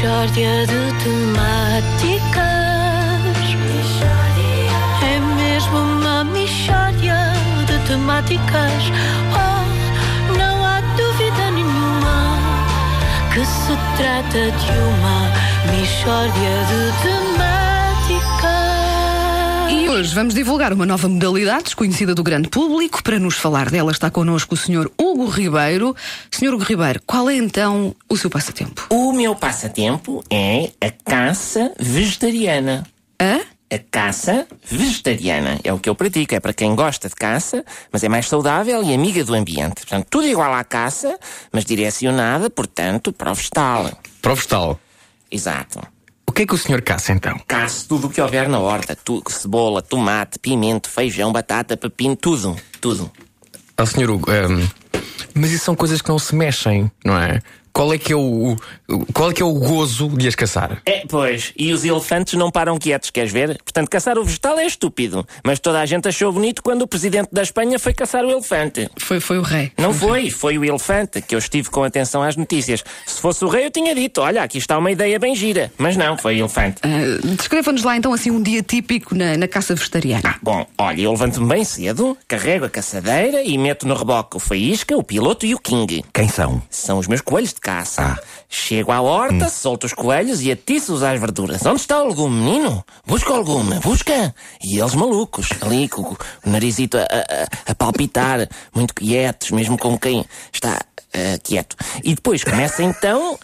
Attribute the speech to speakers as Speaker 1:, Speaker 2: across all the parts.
Speaker 1: Mishória de temáticas. É mesmo uma mishória de temáticas. Oh, não há dúvida nenhuma que se trata de uma mishória de temáticas.
Speaker 2: E hoje vamos divulgar uma nova modalidade desconhecida do grande público. Para nos falar dela está connosco o Sr. Hugo Ribeiro. Sr. Hugo Ribeiro, qual é então o seu passatempo?
Speaker 3: O meu passatempo é a caça vegetariana.
Speaker 2: Hã?
Speaker 3: A caça vegetariana é o que eu pratico. É para quem gosta de caça, mas é mais saudável e amiga do ambiente. Portanto, tudo igual à caça, mas direcionada, portanto, para o vegetal.
Speaker 4: Para o vegetal.
Speaker 3: Exato.
Speaker 4: O que é que o senhor caça então?
Speaker 3: Caço tudo o que houver na horta. Tu, cebola, tomate, pimento, feijão, batata, pepino, tudo. Tudo.
Speaker 4: Ó senhor Hugo, ehm, mas isso são coisas que não se mexem, não é? Qual é que é o, o- qual é que é o gozo de as caçar?
Speaker 3: É, pois. E os elefantes não param quietos, queres ver? Portanto, caçar o vegetal é estúpido. Mas toda a gente achou bonito quando o presidente da Espanha foi caçar o elefante.
Speaker 2: Foi, foi o rei.
Speaker 3: Não foi, foi o elefante, que eu estive com atenção às notícias. Se fosse o rei, eu tinha dito: olha, aqui está uma ideia bem gira. Mas não, foi o elefante.
Speaker 2: Ah, Descreva-nos lá então assim um dia típico na, na caça vegetariana.
Speaker 3: Bom, olha, eu levanto-me bem cedo, carrego a caçadeira e meto no reboque o faísca, o piloto e o king.
Speaker 5: Quem são?
Speaker 3: São os meus coelhos de caça. Chego à horta, solto os coelhos e atiço-os às verduras. Onde está o legume, menino? Busca o legume, busca! E eles malucos, ali com o narizito a, a- a- palpitar, muito quietos, mesmo com quem está ah, quieto. E depois começa então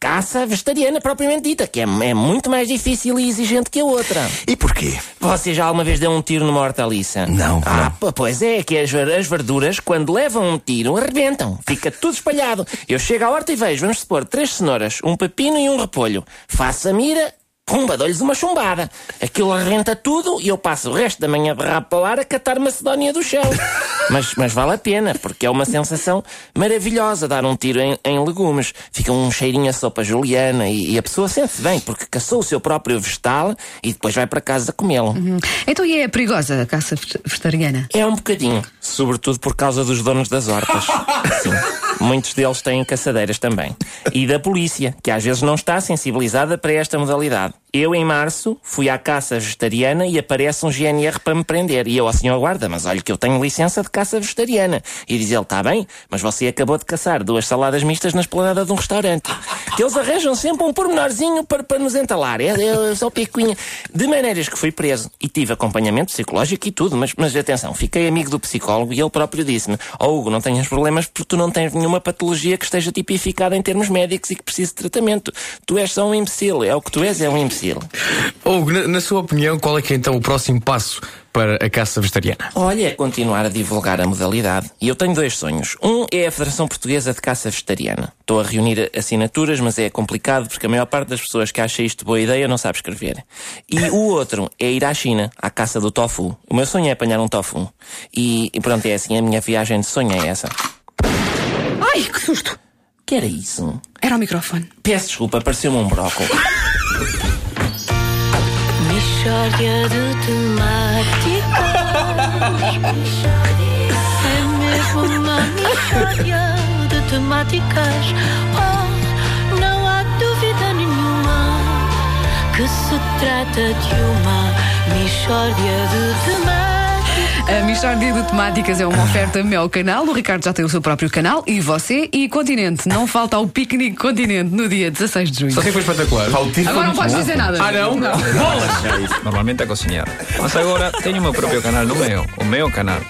Speaker 3: caça vegetariana propriamente dita, que é, é muito mais difícil e exigente que a outra.
Speaker 5: E porquê?
Speaker 3: Você já alguma vez deu um tiro numa hortaliça?
Speaker 5: Não,
Speaker 3: Ah,
Speaker 5: não.
Speaker 3: pois é, que as, as verduras, quando levam um tiro, arrebentam. Fica tudo espalhado. Eu chego à horta e vejo, vamos supor, três cenouras, um pepino e um repolho. Faço a mira, pumba, dou-lhes uma chumbada. Aquilo arrebenta tudo e eu passo o resto da manhã de rabo para o ar a catar macedónia do chão. Mas, mas vale a pena, porque é uma sensação maravilhosa dar um tiro em, em legumes. Fica um cheirinho a sopa juliana e, e a pessoa sente-se bem, porque caçou o seu próprio vegetal e depois vai para casa comê-lo.
Speaker 2: Então e é perigosa a caça vege- vegetariana?
Speaker 3: É um bocadinho, sobretudo por causa dos donos das hortas. Sim, muitos deles têm caçadeiras também. E da polícia, que às vezes não está sensibilizada para esta modalidade. Eu, em março, fui à caça vegetariana e aparece um GNR para me prender. E eu, ao senhor guarda, mas olha que eu tenho licença de caça vegetariana. E diz ele, está bem, mas você acabou de caçar duas saladas mistas na esplanada de um restaurante. Eles arranjam sempre um pormenorzinho para, para nos entalar. É, é só picuinha. De maneiras que fui preso e tive acompanhamento psicológico e tudo, mas, mas atenção, fiquei amigo do psicólogo e ele próprio disse-me: Oh Hugo, não tenhas problemas porque tu não tens nenhuma patologia que esteja tipificada em termos médicos e que precise de tratamento. Tu és só um imbecil, é o que tu és, é um imbecil.
Speaker 4: Hugo, na, na sua opinião, qual é que é então o próximo passo para a caça vegetariana?
Speaker 3: Olha, é continuar a divulgar a modalidade. E eu tenho dois sonhos. Um é a Federação Portuguesa de Caça Vegetariana. Estou a reunir assinaturas, mas é complicado porque a maior parte das pessoas que acha isto boa ideia não sabe escrever. E o outro é ir à China, à caça do tofu. O meu sonho é apanhar um tofu. E, e pronto, é assim, a minha viagem de sonho é essa.
Speaker 2: Ai, que susto!
Speaker 3: O que era isso?
Speaker 2: Era o microfone.
Speaker 3: Peço desculpa, pareceu-me um brócolis.
Speaker 1: Mishória de temáticas. É mesmo uma mishória de temáticas. Oh, não há dúvida nenhuma que se trata de uma mishória de temáticas.
Speaker 2: A Mixórdia de Temáticas é uma oferta meu canal. O Ricardo já tem o seu próprio canal. E você e Continente. Não falta o piquenique Continente no dia 16 de junho.
Speaker 4: Só que foi espetacular.
Speaker 2: Agora não podes dizer nada.
Speaker 4: Ah, não?
Speaker 6: Normalmente a cozinhar. Mas agora teño o meu propio canal no meu, o meu canal.